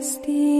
Christi.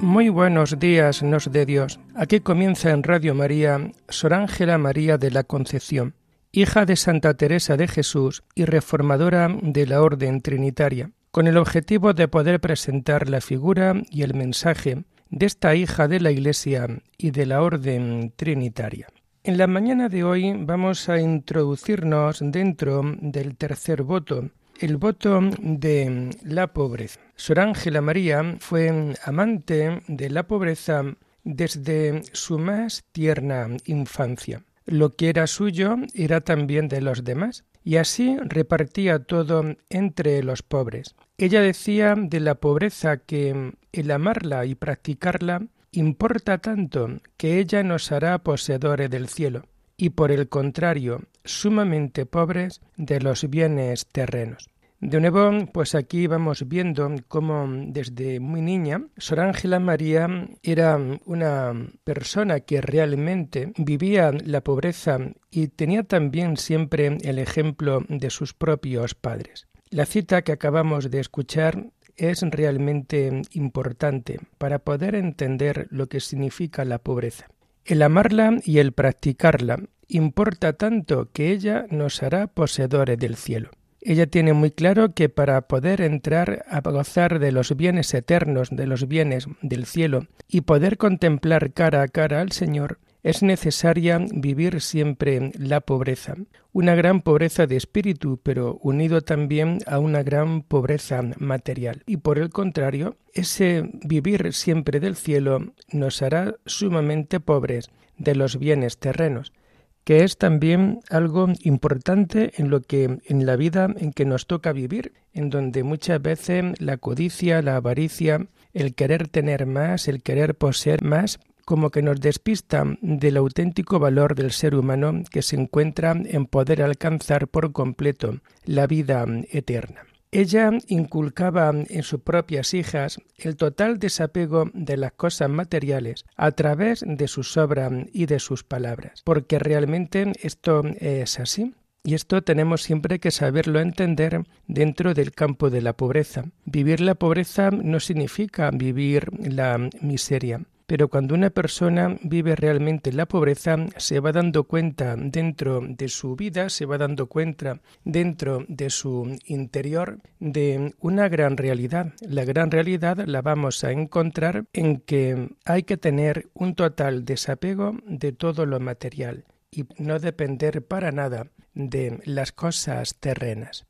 Muy buenos días, nos de Dios. Aquí comienza en Radio María Sor Ángela María de la Concepción, hija de Santa Teresa de Jesús y reformadora de la Orden Trinitaria, con el objetivo de poder presentar la figura y el mensaje de esta hija de la Iglesia y de la Orden Trinitaria. En la mañana de hoy vamos a introducirnos dentro del tercer voto el voto de la pobreza. Sor Ángela María fue amante de la pobreza desde su más tierna infancia. Lo que era suyo era también de los demás, y así repartía todo entre los pobres. Ella decía de la pobreza que el amarla y practicarla importa tanto que ella nos hará poseedores del cielo, y por el contrario, sumamente pobres de los bienes terrenos. De nuevo, pues aquí vamos viendo cómo desde muy niña Sor Ángela María era una persona que realmente vivía la pobreza y tenía también siempre el ejemplo de sus propios padres. La cita que acabamos de escuchar es realmente importante para poder entender lo que significa la pobreza. El amarla y el practicarla importa tanto que ella nos hará poseedores del cielo. Ella tiene muy claro que para poder entrar a gozar de los bienes eternos, de los bienes del cielo, y poder contemplar cara a cara al Señor, es necesaria vivir siempre la pobreza, una gran pobreza de espíritu, pero unido también a una gran pobreza material. Y por el contrario, ese vivir siempre del cielo nos hará sumamente pobres de los bienes terrenos que es también algo importante en lo que en la vida en que nos toca vivir, en donde muchas veces la codicia, la avaricia, el querer tener más, el querer poseer más, como que nos despista del auténtico valor del ser humano que se encuentra en poder alcanzar por completo la vida eterna. Ella inculcaba en sus propias hijas el total desapego de las cosas materiales a través de sus obras y de sus palabras, porque realmente esto es así. Y esto tenemos siempre que saberlo entender dentro del campo de la pobreza. Vivir la pobreza no significa vivir la miseria. Pero cuando una persona vive realmente la pobreza, se va dando cuenta dentro de su vida, se va dando cuenta dentro de su interior de una gran realidad. La gran realidad la vamos a encontrar en que hay que tener un total desapego de todo lo material y no depender para nada de las cosas terrenas.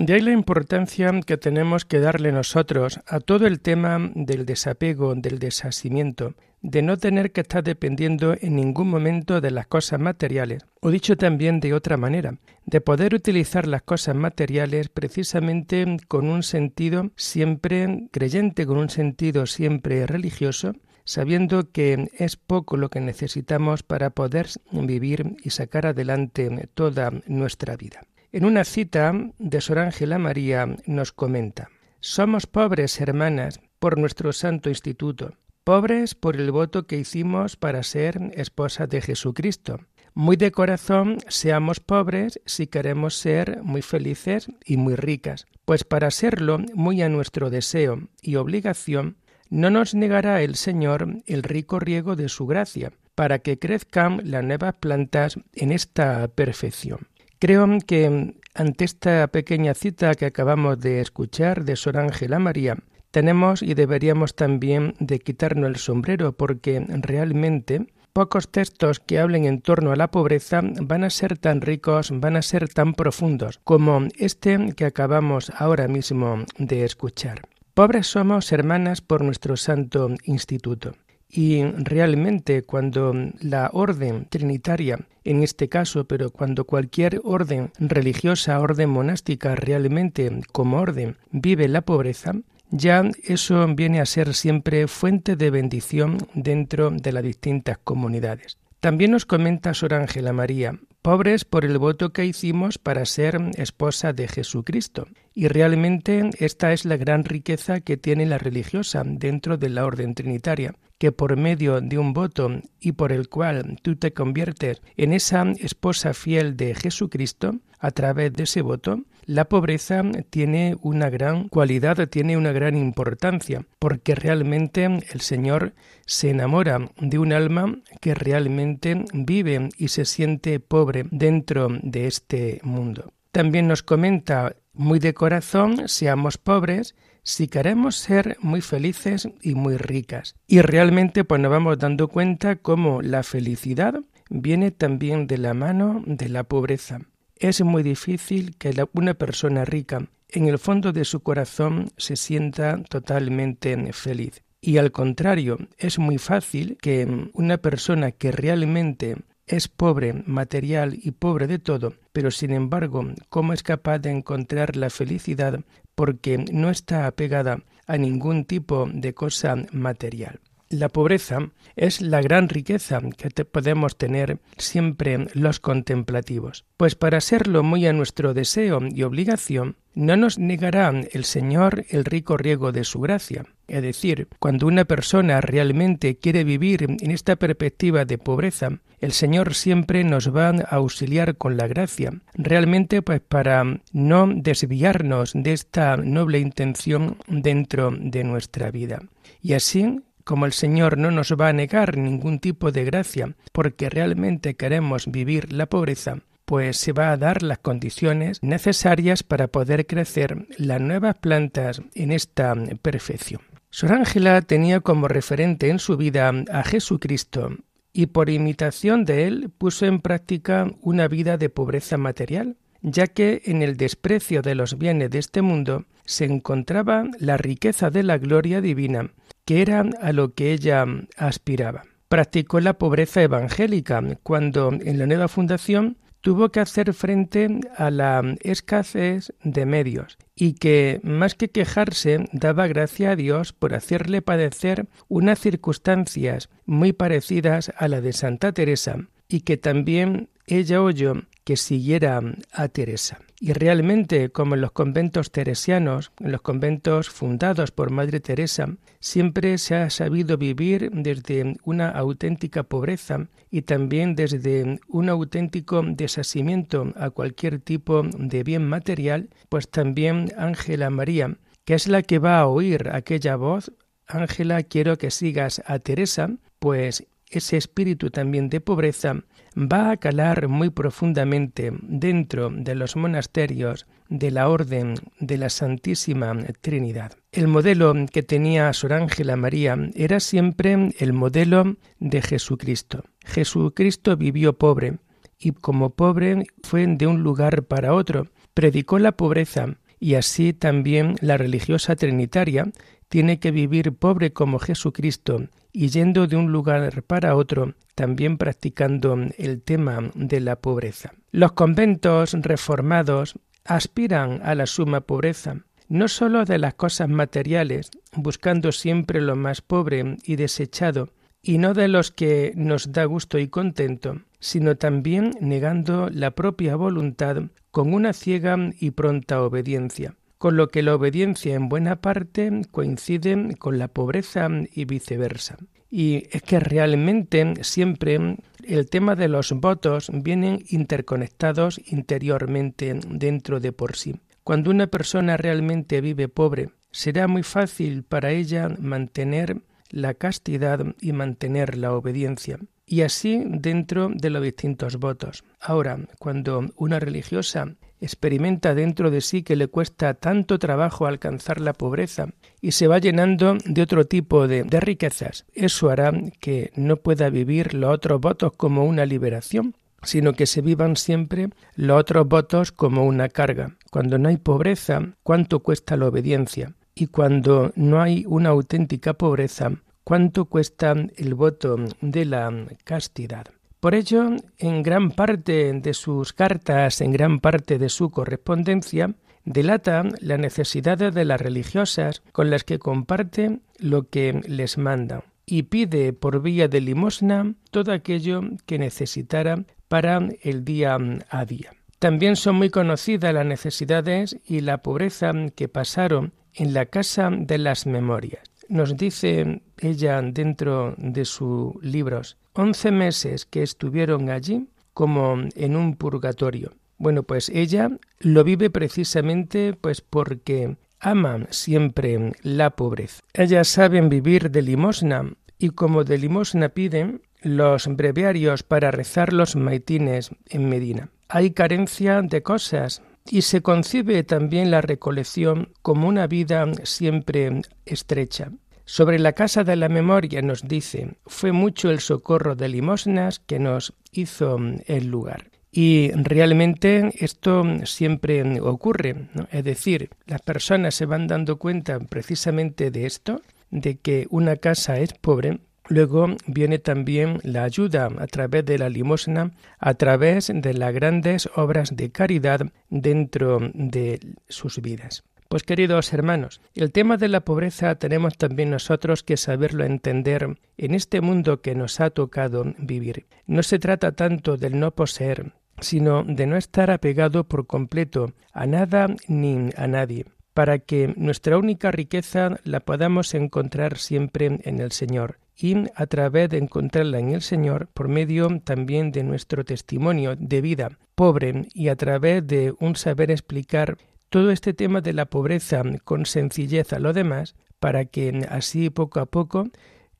De ahí la importancia que tenemos que darle nosotros a todo el tema del desapego, del desasimiento, de no tener que estar dependiendo en ningún momento de las cosas materiales, o dicho también de otra manera, de poder utilizar las cosas materiales precisamente con un sentido siempre creyente, con un sentido siempre religioso, sabiendo que es poco lo que necesitamos para poder vivir y sacar adelante toda nuestra vida. En una cita de Sor Ángela María nos comenta, Somos pobres, hermanas, por nuestro santo instituto, pobres por el voto que hicimos para ser esposas de Jesucristo. Muy de corazón seamos pobres si queremos ser muy felices y muy ricas, pues para serlo muy a nuestro deseo y obligación, no nos negará el Señor el rico riego de su gracia, para que crezcan las nuevas plantas en esta perfección. Creo que ante esta pequeña cita que acabamos de escuchar de Sor Ángela María, tenemos y deberíamos también de quitarnos el sombrero porque realmente pocos textos que hablen en torno a la pobreza van a ser tan ricos, van a ser tan profundos como este que acabamos ahora mismo de escuchar. Pobres somos hermanas por nuestro santo instituto. Y realmente cuando la orden trinitaria, en este caso, pero cuando cualquier orden religiosa, orden monástica realmente como orden vive la pobreza, ya eso viene a ser siempre fuente de bendición dentro de las distintas comunidades. También nos comenta Sor Ángela María, pobres por el voto que hicimos para ser esposa de Jesucristo. Y realmente esta es la gran riqueza que tiene la religiosa dentro de la orden trinitaria, que por medio de un voto y por el cual tú te conviertes en esa esposa fiel de Jesucristo, a través de ese voto, la pobreza tiene una gran cualidad, tiene una gran importancia, porque realmente el Señor se enamora de un alma que realmente vive y se siente pobre dentro de este mundo. También nos comenta muy de corazón, seamos pobres, si queremos ser muy felices y muy ricas. Y realmente pues nos vamos dando cuenta cómo la felicidad viene también de la mano de la pobreza. Es muy difícil que una persona rica en el fondo de su corazón se sienta totalmente feliz. Y al contrario, es muy fácil que una persona que realmente es pobre material y pobre de todo, pero sin embargo, ¿cómo es capaz de encontrar la felicidad porque no está apegada a ningún tipo de cosa material? La pobreza es la gran riqueza que podemos tener siempre los contemplativos, pues para serlo muy a nuestro deseo y obligación, no nos negará el Señor el rico riego de su gracia. Es decir, cuando una persona realmente quiere vivir en esta perspectiva de pobreza, el Señor siempre nos va a auxiliar con la gracia, realmente pues para no desviarnos de esta noble intención dentro de nuestra vida. Y así como el Señor no nos va a negar ningún tipo de gracia porque realmente queremos vivir la pobreza, pues se va a dar las condiciones necesarias para poder crecer las nuevas plantas en esta perfección. Sor Ángela tenía como referente en su vida a Jesucristo y por imitación de él puso en práctica una vida de pobreza material, ya que en el desprecio de los bienes de este mundo se encontraba la riqueza de la gloria divina que era a lo que ella aspiraba. Practicó la pobreza evangélica cuando en la nueva fundación tuvo que hacer frente a la escasez de medios y que, más que quejarse, daba gracia a Dios por hacerle padecer unas circunstancias muy parecidas a la de Santa Teresa y que también ella oyó que siguiera a Teresa. Y realmente, como en los conventos teresianos, en los conventos fundados por Madre Teresa, siempre se ha sabido vivir desde una auténtica pobreza y también desde un auténtico desasimiento a cualquier tipo de bien material, pues también Ángela María, que es la que va a oír aquella voz, Ángela, quiero que sigas a Teresa, pues ese espíritu también de pobreza va a calar muy profundamente dentro de los monasterios de la Orden de la Santísima Trinidad. El modelo que tenía Sor Ángela María era siempre el modelo de Jesucristo. Jesucristo vivió pobre y como pobre fue de un lugar para otro, predicó la pobreza y así también la religiosa trinitaria tiene que vivir pobre como Jesucristo y yendo de un lugar para otro, también practicando el tema de la pobreza. Los conventos reformados aspiran a la suma pobreza, no sólo de las cosas materiales, buscando siempre lo más pobre y desechado, y no de los que nos da gusto y contento, sino también negando la propia voluntad con una ciega y pronta obediencia con lo que la obediencia en buena parte coincide con la pobreza y viceversa. Y es que realmente siempre el tema de los votos vienen interconectados interiormente dentro de por sí. Cuando una persona realmente vive pobre, será muy fácil para ella mantener la castidad y mantener la obediencia. Y así dentro de los distintos votos. Ahora, cuando una religiosa experimenta dentro de sí que le cuesta tanto trabajo alcanzar la pobreza y se va llenando de otro tipo de, riquezas, eso hará que no pueda vivir los otros votos como una liberación, sino que se vivan siempre los otros votos como una carga. Cuando no hay pobreza, ¿cuánto cuesta la obediencia? Y cuando no hay una auténtica pobreza, ¿cuánto cuesta el voto de la castidad? Por ello, en gran parte de sus cartas, en gran parte de su correspondencia, delata la necesidad de las religiosas con las que comparte lo que les manda y pide por vía de limosna todo aquello que necesitara para el día a día. También son muy conocidas las necesidades y la pobreza que pasaron en la casa de las memorias. Nos dice ella dentro de sus libros, once meses que estuvieron allí como en un purgatorio. Bueno, pues ella lo vive precisamente pues porque ama siempre la pobreza. Ellas saben vivir de limosna y como de limosna piden los breviarios para rezar los maitines en Medina. Hay carencia de cosas y se concibe también la recolección como una vida siempre estrecha. Sobre la casa de la memoria nos dice, fue mucho el socorro de limosnas que nos hizo el lugar. Y realmente esto siempre ocurre, es decir, las personas se van dando cuenta precisamente de esto, de que una casa es pobre, Luego viene también la ayuda a través de la limosna, a través de las grandes obras de caridad dentro de sus vidas. Pues queridos hermanos, el tema de la pobreza tenemos también nosotros que saberlo entender en este mundo que nos ha tocado vivir. No se trata tanto del no poseer, sino de no estar apegado por completo a nada ni a nadie para que nuestra única riqueza la podamos encontrar siempre en el Señor y a través de encontrarla en el Señor por medio también de nuestro testimonio de vida pobre y a través de un saber explicar todo este tema de la pobreza con sencillez a lo demás para que así poco a poco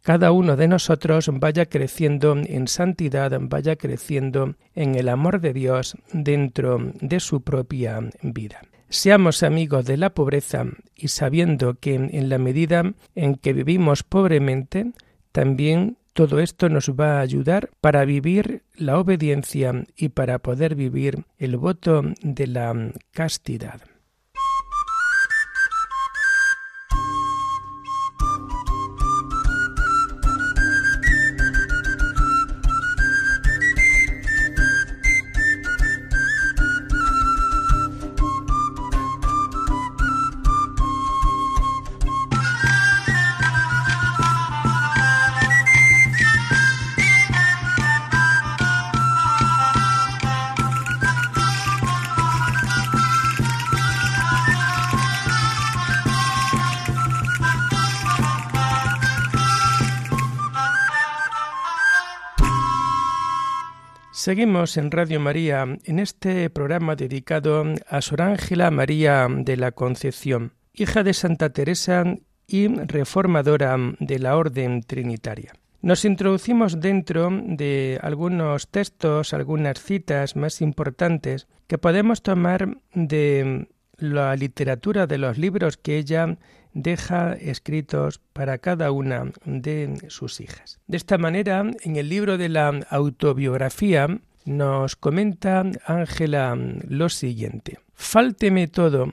cada uno de nosotros vaya creciendo en santidad, vaya creciendo en el amor de Dios dentro de su propia vida. Seamos amigos de la pobreza y sabiendo que en la medida en que vivimos pobremente, también todo esto nos va a ayudar para vivir la obediencia y para poder vivir el voto de la castidad. Seguimos en Radio María en este programa dedicado a Sor Ángela María de la Concepción, hija de Santa Teresa y reformadora de la Orden Trinitaria. Nos introducimos dentro de algunos textos, algunas citas más importantes que podemos tomar de la literatura de los libros que ella deja escritos para cada una de sus hijas. De esta manera, en el libro de la autobiografía nos comenta Ángela lo siguiente. Fálteme todo,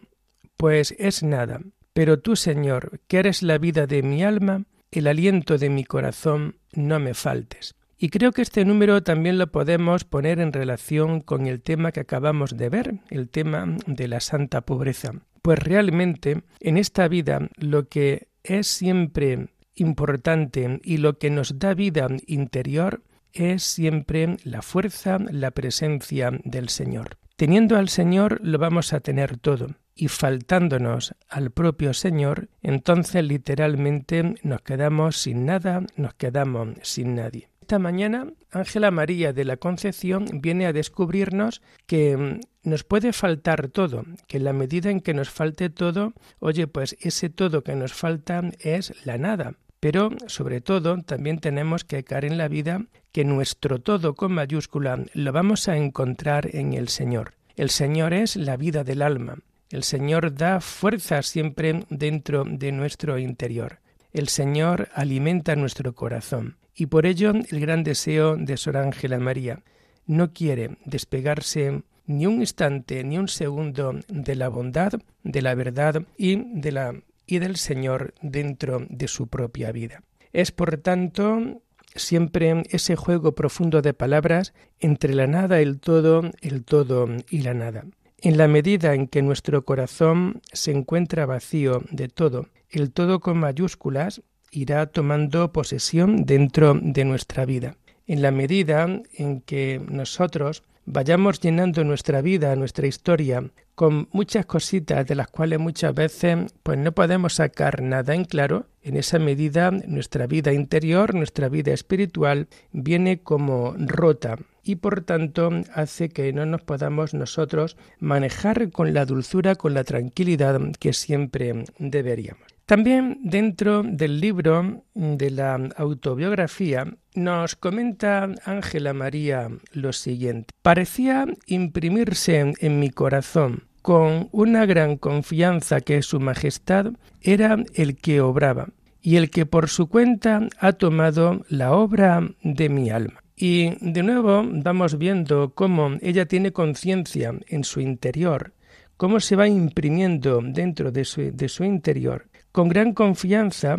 pues es nada, pero tú, Señor, que eres la vida de mi alma, el aliento de mi corazón, no me faltes. Y creo que este número también lo podemos poner en relación con el tema que acabamos de ver, el tema de la santa pobreza. Pues realmente en esta vida lo que es siempre importante y lo que nos da vida interior es siempre la fuerza, la presencia del Señor. Teniendo al Señor lo vamos a tener todo y faltándonos al propio Señor, entonces literalmente nos quedamos sin nada, nos quedamos sin nadie. Esta mañana Ángela María de la Concepción viene a descubrirnos que mm, nos puede faltar todo, que en la medida en que nos falte todo, oye, pues ese todo que nos falta es la nada. Pero, sobre todo, también tenemos que caer en la vida que nuestro todo con mayúscula lo vamos a encontrar en el Señor. El Señor es la vida del alma. El Señor da fuerza siempre dentro de nuestro interior. El Señor alimenta nuestro corazón. Y por ello el gran deseo de Sor Ángela María no quiere despegarse ni un instante, ni un segundo de la bondad, de la verdad y de la y del Señor dentro de su propia vida. Es por tanto siempre ese juego profundo de palabras entre la nada, el todo, el todo y la nada. En la medida en que nuestro corazón se encuentra vacío de todo, el todo con mayúsculas irá tomando posesión dentro de nuestra vida. En la medida en que nosotros vayamos llenando nuestra vida, nuestra historia, con muchas cositas de las cuales muchas veces pues no podemos sacar nada en claro, en esa medida nuestra vida interior, nuestra vida espiritual viene como rota y por tanto hace que no nos podamos nosotros manejar con la dulzura, con la tranquilidad que siempre deberíamos. También dentro del libro de la autobiografía nos comenta Ángela María lo siguiente. Parecía imprimirse en mi corazón con una gran confianza que Su Majestad era el que obraba y el que por su cuenta ha tomado la obra de mi alma. Y de nuevo vamos viendo cómo ella tiene conciencia en su interior, cómo se va imprimiendo dentro de su, interior con gran confianza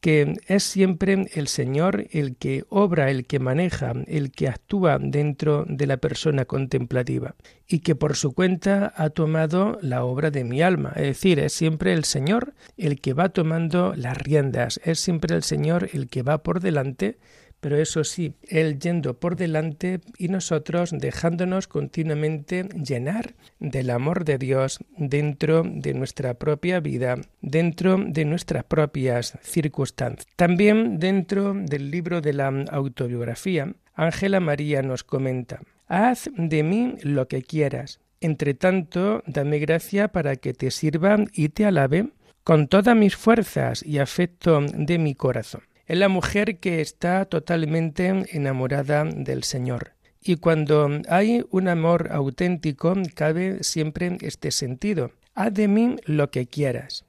que es siempre el Señor el que obra, el que maneja, el que actúa dentro de la persona contemplativa y que por su cuenta ha tomado la obra de mi alma. Es decir, es siempre el Señor el que va tomando las riendas, es siempre el Señor el que va por delante pero eso sí, Él yendo por delante y nosotros dejándonos continuamente llenar del amor de Dios dentro de nuestra propia vida, dentro de nuestras propias circunstancias. También dentro del libro de la autobiografía, Ángela María nos comenta, Haz de mí lo que quieras. Entre tanto, dame gracia para que te sirva y te alabe con todas mis fuerzas y afecto de mi corazón. Es la mujer que está totalmente enamorada del Señor. Y cuando hay un amor auténtico, cabe siempre este sentido. Haz de mí lo que quieras.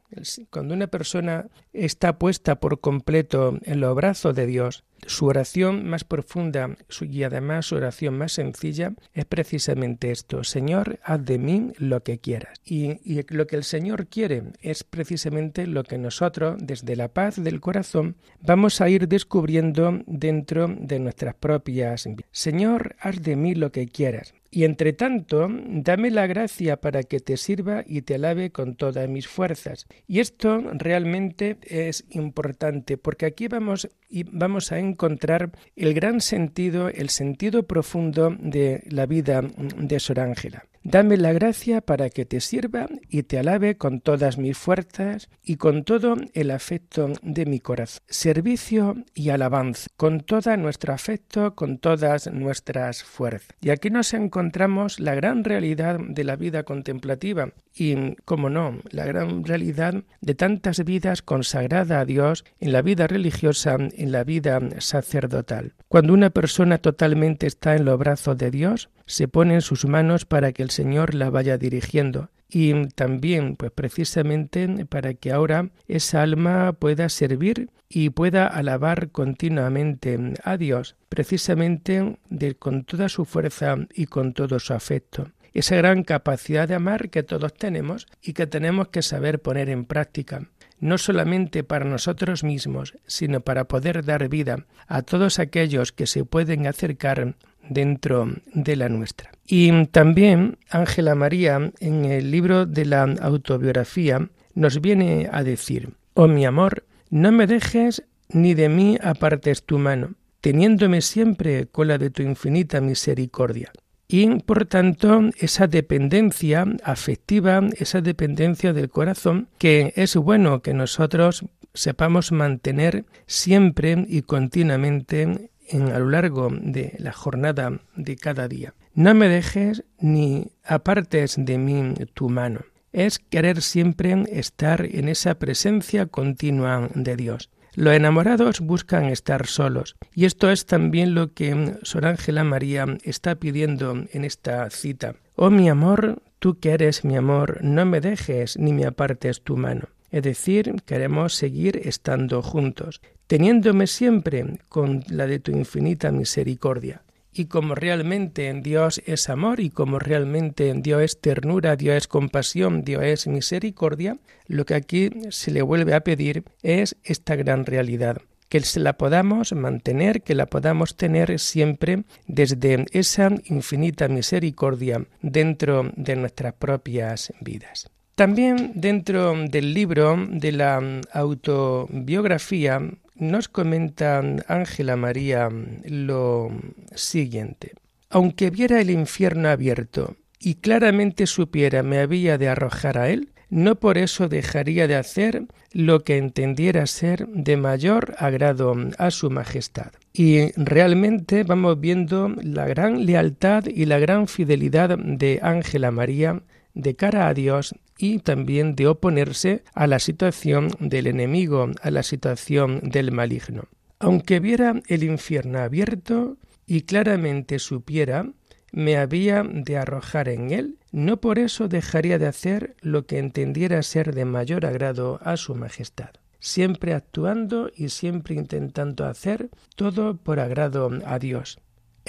Cuando una persona está puesta por completo en los brazos de Dios, su oración más profunda y además su oración más sencilla es precisamente esto, Señor, haz de mí lo que quieras. Y, y, lo que el Señor quiere es precisamente lo que nosotros, desde la paz del corazón, vamos a ir descubriendo dentro de nuestras propias. Señor, haz de mí lo que quieras. Y entre tanto, dame la gracia para que te sirva y te alabe con todas mis fuerzas. Y esto realmente es importante, porque aquí vamos, vamos a encontrar el gran sentido, el sentido profundo de la vida de Sor Ángela. Dame la gracia para que te sirva y te alabe con todas mis fuerzas y con todo el afecto de mi corazón. Servicio y alabanza, con todo nuestro afecto, con todas nuestras fuerzas. Y aquí nos encontramos la gran realidad de la vida contemplativa y, como no, la gran realidad de tantas vidas consagradas a Dios en la vida religiosa, en la vida sacerdotal. Cuando una persona totalmente está en los brazos de Dios, se pone en sus manos para que el Señor la vaya dirigiendo y también pues precisamente para que ahora esa alma pueda servir y pueda alabar continuamente a Dios, precisamente de, con toda su fuerza y con todo su afecto. Esa gran capacidad de amar que todos tenemos y que tenemos que saber poner en práctica no solamente para nosotros mismos, sino para poder dar vida a todos aquellos que se pueden acercar dentro de la nuestra. Y también Ángela María en el libro de la autobiografía nos viene a decir, oh mi amor, no me dejes ni de mí apartes tu mano, teniéndome siempre con la de tu infinita misericordia. Y por tanto, esa dependencia afectiva, esa dependencia del corazón, que es bueno que nosotros sepamos mantener siempre y continuamente a lo largo de la jornada de cada día. No me dejes ni apartes de mí tu mano. Es querer siempre estar en esa presencia continua de Dios. Los enamorados buscan estar solos, y esto es también lo que Sor Ángela María está pidiendo en esta cita. Oh mi amor, tú que eres mi amor, no me dejes ni me apartes tu mano. Es decir, queremos seguir estando juntos, teniéndome siempre con la de tu infinita misericordia. Y como realmente en Dios es amor y como realmente en Dios es ternura, Dios es compasión, Dios es misericordia, lo que aquí se le vuelve a pedir es esta gran realidad, que se la podamos mantener, que la podamos tener siempre desde esa infinita misericordia dentro de nuestras propias vidas. También dentro del libro de la autobiografía nos comenta Ángela María lo siguiente. Aunque viera el infierno abierto y claramente supiera me había de arrojar a él, no por eso dejaría de hacer lo que entendiera ser de mayor agrado a su majestad. Y realmente vamos viendo la gran lealtad y la gran fidelidad de Ángela María de cara a Dios y también de oponerse a la situación del enemigo, a la situación del maligno. Aunque viera el infierno abierto y claramente supiera me había de arrojar en él, no por eso dejaría de hacer lo que entendiera ser de mayor agrado a su majestad, siempre actuando y siempre intentando hacer todo por agrado a Dios.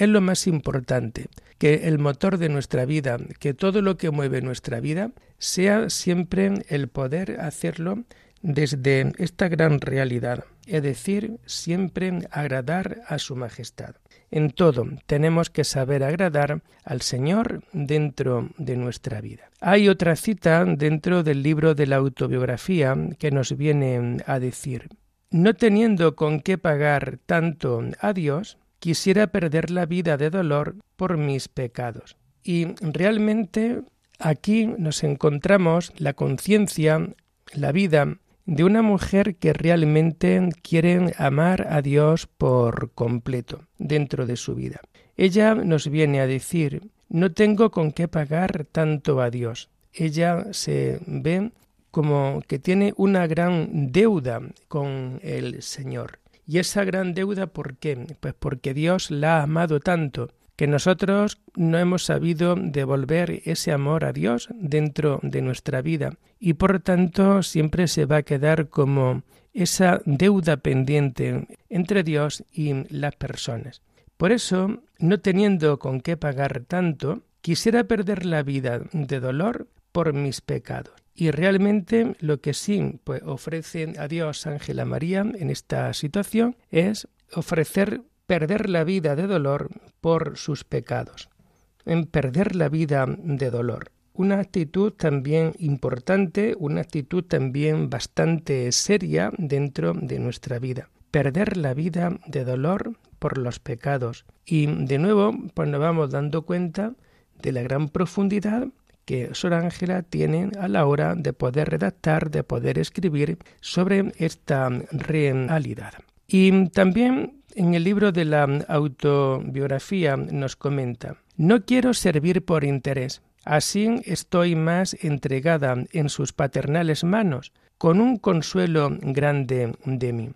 Es lo más importante, que el motor de nuestra vida, que todo lo que mueve nuestra vida, sea siempre el poder hacerlo desde esta gran realidad, es decir, siempre agradar a su majestad. En todo tenemos que saber agradar al Señor dentro de nuestra vida. Hay otra cita dentro del libro de la autobiografía que nos viene a decir, no teniendo con qué pagar tanto a Dios, quisiera perder la vida de dolor por mis pecados. Y realmente aquí nos encontramos la conciencia, la vida de una mujer que realmente quiere amar a Dios por completo dentro de su vida. Ella nos viene a decir, no tengo con qué pagar tanto a Dios. Ella se ve como que tiene una gran deuda con el Señor. Y esa gran deuda, ¿por qué? Pues porque Dios la ha amado tanto que nosotros no hemos sabido devolver ese amor a Dios dentro de nuestra vida y por tanto siempre se va a quedar como esa deuda pendiente entre Dios y las personas. Por eso, no teniendo con qué pagar tanto, quisiera perder la vida de dolor por mis pecados. Y realmente lo que sí pues, ofrece a Dios Ángela María en esta situación es ofrecer perder la vida de dolor por sus pecados, en perder la vida de dolor. Una actitud también importante, una actitud también bastante seria dentro de nuestra vida. Perder la vida de dolor por los pecados. Y de nuevo, pues nos vamos dando cuenta de la gran profundidad que Sor Ángela tiene a la hora de poder redactar, de poder escribir sobre esta realidad. Y también en el libro de la autobiografía nos comenta, no quiero servir por interés, así estoy más entregada en sus paternales manos, con un consuelo grande de mí.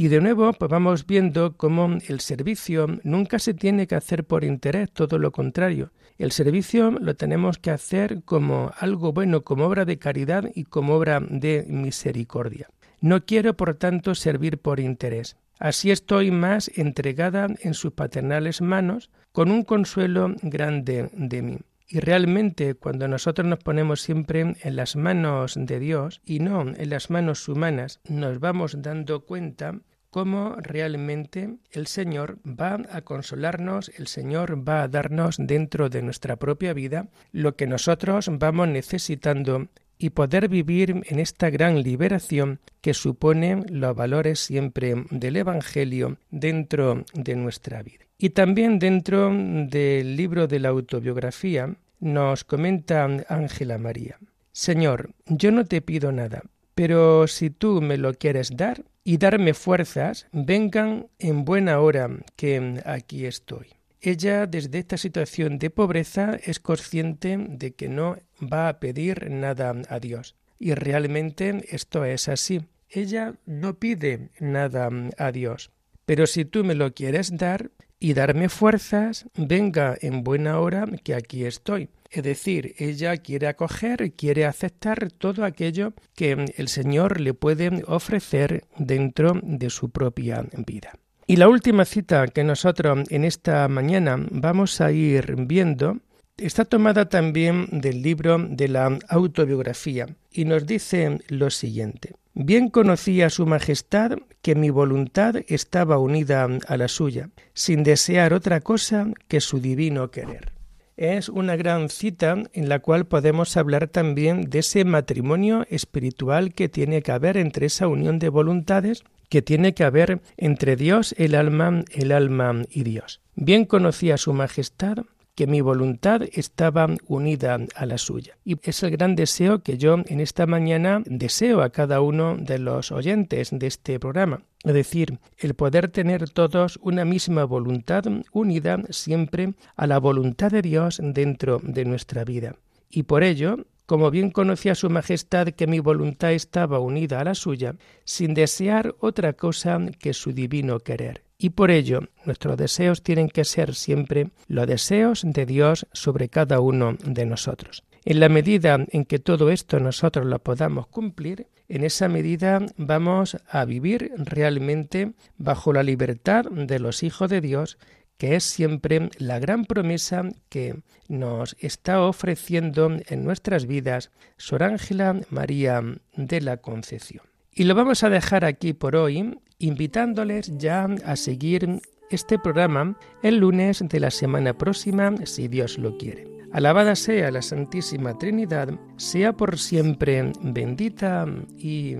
Y de nuevo, pues vamos viendo cómo el servicio nunca se tiene que hacer por interés, todo lo contrario. El servicio lo tenemos que hacer como algo bueno, como obra de caridad y como obra de misericordia. No quiero, por tanto, servir por interés. Así estoy más entregada en sus paternales manos, con un consuelo grande de mí. Y realmente cuando nosotros nos ponemos siempre en las manos de Dios y no en las manos humanas, nos vamos dando cuenta cómo realmente el Señor va a consolarnos, el Señor va a darnos dentro de nuestra propia vida lo que nosotros vamos necesitando y poder vivir en esta gran liberación que supone los valores siempre del Evangelio dentro de nuestra vida. Y también dentro del libro de la autobiografía nos comenta Ángela María, Señor, yo no te pido nada, pero si tú me lo quieres dar y darme fuerzas, vengan en buena hora que aquí estoy. Ella desde esta situación de pobreza es consciente de que no va a pedir nada a Dios. Y realmente esto es así. Ella no pide nada a Dios. Pero si tú me lo quieres dar y darme fuerzas, venga en buena hora que aquí estoy. Es decir, ella quiere acoger, quiere aceptar todo aquello que el Señor le puede ofrecer dentro de su propia vida. Y la última cita que nosotros en esta mañana vamos a ir viendo está tomada también del libro de la autobiografía y nos dice lo siguiente. Bien conocía Su Majestad que mi voluntad estaba unida a la suya, sin desear otra cosa que su divino querer. Es una gran cita en la cual podemos hablar también de ese matrimonio espiritual que tiene que haber entre esa unión de voluntades que tiene que haber entre Dios, el alma, el alma y Dios. Bien conocía Su Majestad que mi voluntad estaba unida a la suya. Y es el gran deseo que yo en esta mañana deseo a cada uno de los oyentes de este programa. Es decir, el poder tener todos una misma voluntad unida siempre a la voluntad de Dios dentro de nuestra vida. Y por ello, como bien conocía Su Majestad que mi voluntad estaba unida a la suya, sin desear otra cosa que su divino querer. Y por ello nuestros deseos tienen que ser siempre los deseos de Dios sobre cada uno de nosotros. En la medida en que todo esto nosotros lo podamos cumplir, en esa medida vamos a vivir realmente bajo la libertad de los hijos de Dios que es siempre la gran promesa que nos está ofreciendo en nuestras vidas Sor Ángela María de la Concepción. Y lo vamos a dejar aquí por hoy, invitándoles ya a seguir este programa el lunes de la semana próxima, si Dios lo quiere. Alabada sea la Santísima Trinidad, sea por siempre bendita y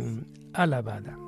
alabada.